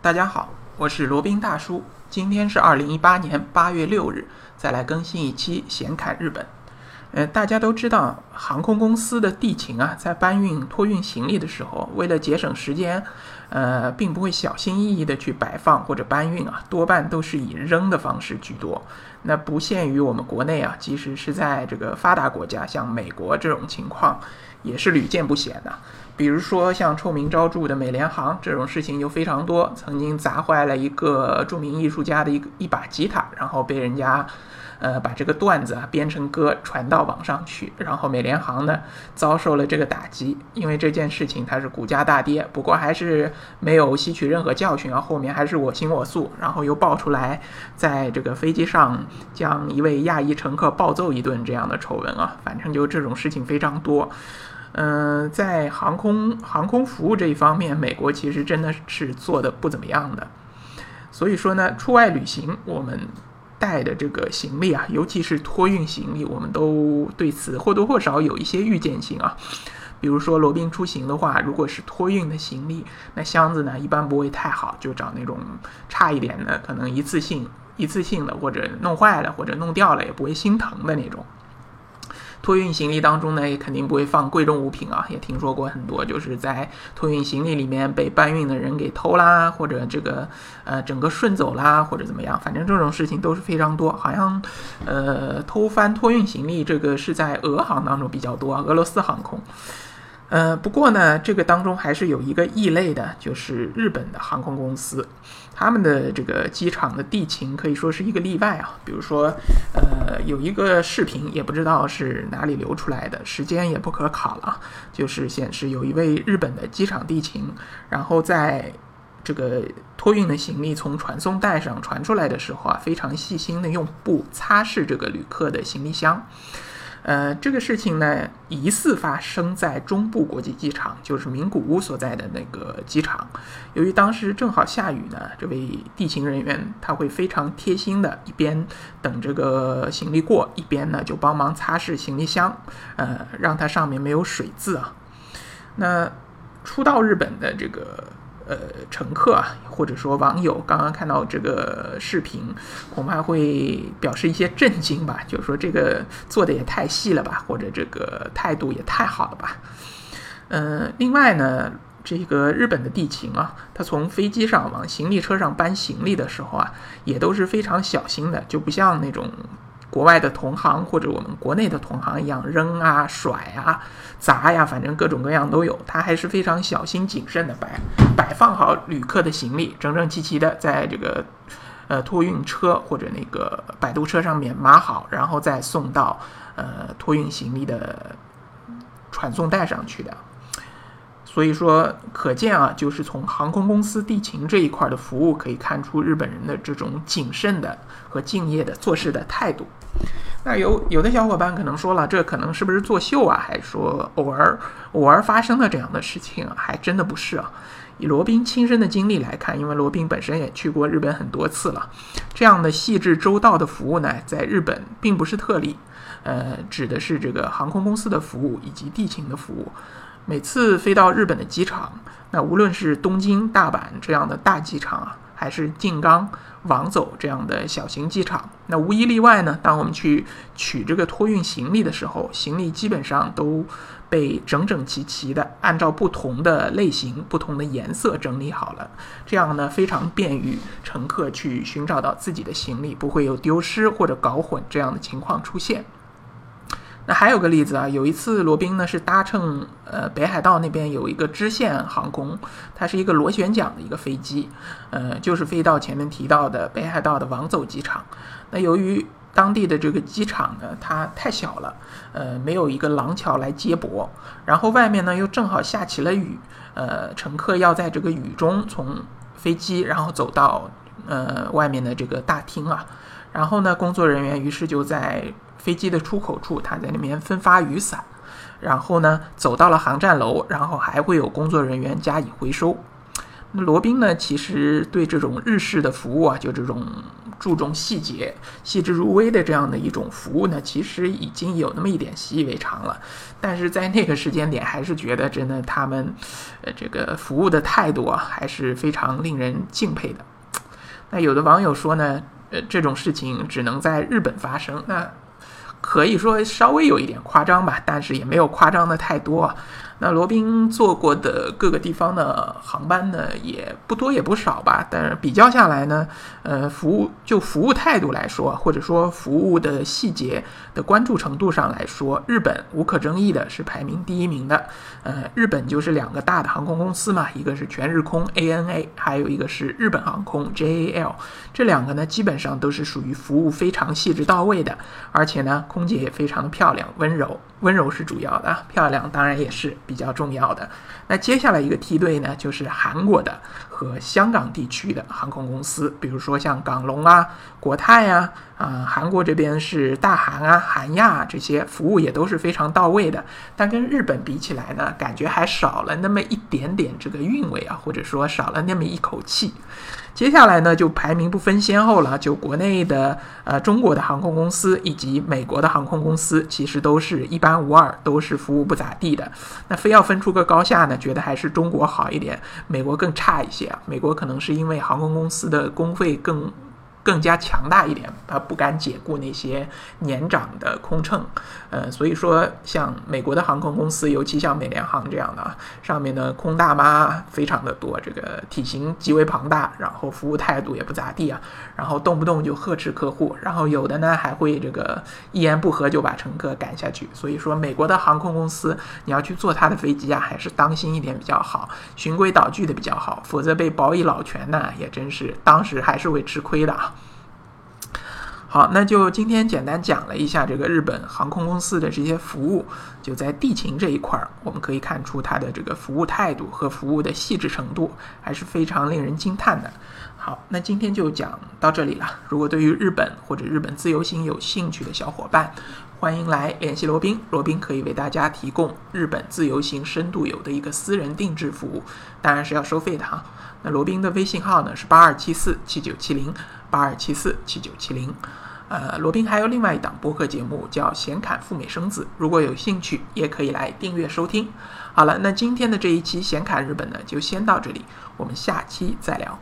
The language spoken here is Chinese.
大家好，我是罗宾大叔。今天是二零一八年八月六日，再来更新一期闲侃日本。呃，大家都知道，航空公司的地勤啊，在搬运、托运行李的时候，为了节省时间，呃，并不会小心翼翼的去摆放或者搬运啊，多半都是以扔的方式居多。那不限于我们国内啊，即使是在这个发达国家，像美国这种情况，也是屡见不鲜的。比如说像臭名昭著的美联航这种事情就非常多，曾经砸坏了一个著名艺术家的一个一把吉他，然后被人家，呃，把这个段子啊编成歌传到网上去，然后美联航呢遭受了这个打击，因为这件事情它是股价大跌，不过还是没有吸取任何教训啊，后面还是我行我素，然后又爆出来在这个飞机上将一位亚裔乘客暴揍一顿这样的丑闻啊，反正就这种事情非常多。嗯，在航空航空服务这一方面，美国其实真的是做的不怎么样的。所以说呢，出外旅行我们带的这个行李啊，尤其是托运行李，我们都对此或多或少有一些预见性啊。比如说罗宾出行的话，如果是托运的行李，那箱子呢一般不会太好，就找那种差一点的，可能一次性一次性的，或者弄坏了或者弄掉了也不会心疼的那种。托运行李当中呢，也肯定不会放贵重物品啊。也听说过很多，就是在托运行李里面被搬运的人给偷啦，或者这个呃整个顺走啦，或者怎么样。反正这种事情都是非常多。好像呃偷翻托运行李这个是在俄航当中比较多，俄罗斯航空。呃，不过呢，这个当中还是有一个异类的，就是日本的航空公司，他们的这个机场的地勤可以说是一个例外啊。比如说，呃，有一个视频，也不知道是哪里流出来的，时间也不可考了，就是显示有一位日本的机场地勤，然后在这个托运的行李从传送带上传出来的时候啊，非常细心的用布擦拭这个旅客的行李箱。呃，这个事情呢，疑似发生在中部国际机场，就是名古屋所在的那个机场。由于当时正好下雨呢，这位地勤人员他会非常贴心的，一边等这个行李过，一边呢就帮忙擦拭行李箱，呃，让它上面没有水渍啊。那初到日本的这个。呃，乘客啊，或者说网友刚刚看到这个视频，恐怕会表示一些震惊吧，就是说这个做的也太细了吧，或者这个态度也太好了吧。嗯，另外呢，这个日本的地勤啊，他从飞机上往行李车上搬行李的时候啊，也都是非常小心的，就不像那种。国外的同行或者我们国内的同行一样扔啊、甩啊、砸呀，反正各种各样都有。他还是非常小心谨慎的摆摆放好旅客的行李，整整齐齐的在这个呃托运车或者那个摆渡车上面码好，然后再送到呃托运行李的传送带上去的。所以说，可见啊，就是从航空公司地勤这一块的服务可以看出日本人的这种谨慎的和敬业的做事的态度。那有有的小伙伴可能说了，这可能是不是作秀啊？还是说偶尔偶尔发生的这样的事情啊？还真的不是啊。以罗宾亲身的经历来看，因为罗宾本身也去过日本很多次了，这样的细致周到的服务呢，在日本并不是特例。呃，指的是这个航空公司的服务以及地勤的服务。每次飞到日本的机场，那无论是东京、大阪这样的大机场啊，还是静冈、王走这样的小型机场，那无一例外呢。当我们去取这个托运行李的时候，行李基本上都被整整齐齐的按照不同的类型、不同的颜色整理好了，这样呢非常便于乘客去寻找到自己的行李，不会有丢失或者搞混这样的情况出现。那还有个例子啊，有一次罗宾呢是搭乘呃北海道那边有一个支线航空，它是一个螺旋桨的一个飞机，呃就是飞到前面提到的北海道的王走机场。那由于当地的这个机场呢它太小了，呃没有一个廊桥来接驳，然后外面呢又正好下起了雨，呃乘客要在这个雨中从飞机然后走到呃外面的这个大厅啊，然后呢工作人员于是就在。飞机的出口处，他在那边分发雨伞，然后呢，走到了航站楼，然后还会有工作人员加以回收。那罗宾呢，其实对这种日式的服务啊，就这种注重细节、细致入微的这样的一种服务呢，其实已经有那么一点习以为常了。但是在那个时间点，还是觉得真的他们，呃，这个服务的态度啊，还是非常令人敬佩的。那有的网友说呢，呃，这种事情只能在日本发生，那可以说稍微有一点夸张吧，但是也没有夸张的太多。那罗宾坐过的各个地方的航班呢，也不多也不少吧。但是比较下来呢，呃，服务就服务态度来说，或者说服务的细节的关注程度上来说，日本无可争议的是排名第一名的。呃，日本就是两个大的航空公司嘛，一个是全日空 ANA，还有一个是日本航空 JAL。这两个呢，基本上都是属于服务非常细致到位的，而且呢，空姐也非常的漂亮温柔。温柔是主要的，漂亮当然也是。比较重要的，那接下来一个梯队呢，就是韩国的和香港地区的航空公司，比如说像港龙啊、国泰啊，啊，韩国这边是大韩啊、韩亚啊这些服务也都是非常到位的，但跟日本比起来呢，感觉还少了那么一点点这个韵味啊，或者说少了那么一口气。接下来呢，就排名不分先后了。就国内的呃中国的航空公司以及美国的航空公司，其实都是一般无二，都是服务不咋地的。那非要分出个高下呢，觉得还是中国好一点，美国更差一些。美国可能是因为航空公司的工费更。更加强大一点，他不敢解雇那些年长的空乘，呃，所以说像美国的航空公司，尤其像美联航这样的，上面的空大妈非常的多，这个体型极为庞大，然后服务态度也不咋地啊，然后动不动就呵斥客户，然后有的呢还会这个一言不合就把乘客赶下去。所以说，美国的航空公司你要去坐他的飞机啊，还是当心一点比较好，循规蹈矩的比较好，否则被保以老全呢，也真是当时还是会吃亏的啊。好，那就今天简单讲了一下这个日本航空公司的这些服务，就在地勤这一块儿，我们可以看出它的这个服务态度和服务的细致程度还是非常令人惊叹的。好，那今天就讲到这里了。如果对于日本或者日本自由行有兴趣的小伙伴，欢迎来联系罗宾，罗宾可以为大家提供日本自由行深度游的一个私人定制服务，当然是要收费的哈。那罗宾的微信号呢是八二七四七九七零。八二七四七九七零，呃，罗宾还有另外一档播客节目叫《显侃赴美生子》，如果有兴趣，也可以来订阅收听。好了，那今天的这一期显侃日本呢，就先到这里，我们下期再聊。